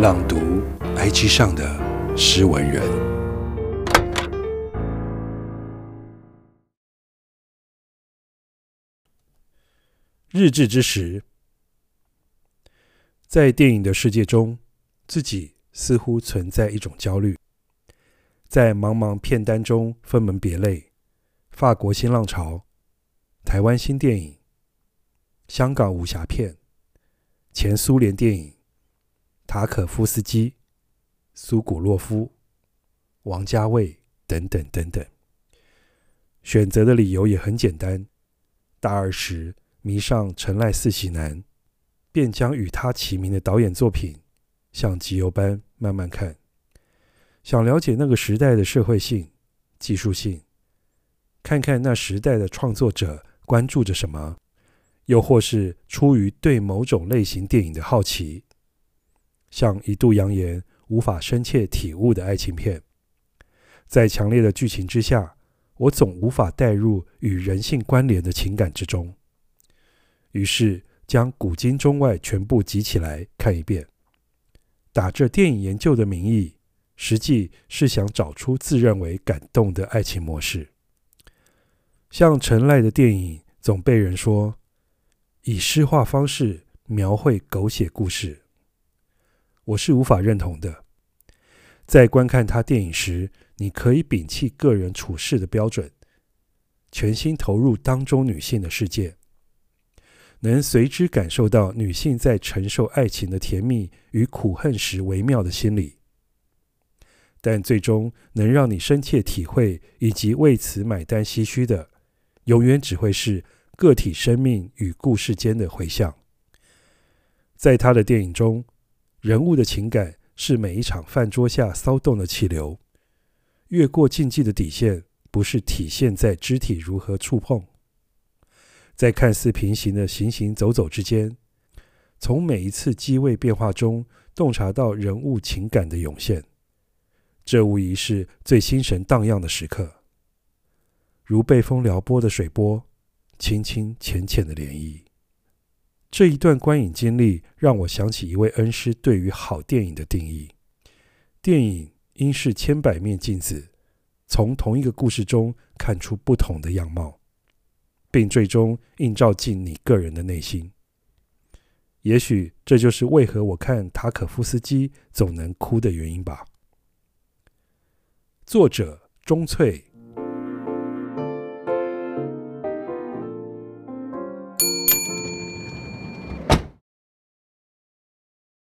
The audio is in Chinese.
朗读 IG 上的诗文人。日治之时，在电影的世界中，自己似乎存在一种焦虑，在茫茫片单中分门别类：法国新浪潮、台湾新电影、香港武侠片、前苏联电影。塔可夫斯基、苏古洛夫、王家卫等等等等，选择的理由也很简单：大二时迷上陈濑四喜男，便将与他齐名的导演作品像集邮般慢慢看，想了解那个时代的社会性、技术性，看看那时代的创作者关注着什么，又或是出于对某种类型电影的好奇。像一度扬言无法深切体悟的爱情片，在强烈的剧情之下，我总无法带入与人性关联的情感之中。于是将古今中外全部集起来看一遍，打着电影研究的名义，实际是想找出自认为感动的爱情模式。像陈赖的电影，总被人说以诗化方式描绘狗血故事。我是无法认同的。在观看他电影时，你可以摒弃个人处事的标准，全心投入当中女性的世界，能随之感受到女性在承受爱情的甜蜜与苦恨时微妙的心理。但最终能让你深切体会以及为此买单唏嘘的，永远只会是个体生命与故事间的回响。在他的电影中。人物的情感是每一场饭桌下骚动的气流，越过禁忌的底线，不是体现在肢体如何触碰，在看似平行的行行走走之间，从每一次机位变化中洞察到人物情感的涌现，这无疑是最心神荡漾的时刻，如被风撩拨的水波，轻轻浅浅的涟漪。这一段观影经历让我想起一位恩师对于好电影的定义：电影应是千百面镜子，从同一个故事中看出不同的样貌，并最终映照进你个人的内心。也许这就是为何我看塔可夫斯基总能哭的原因吧。作者：钟粹，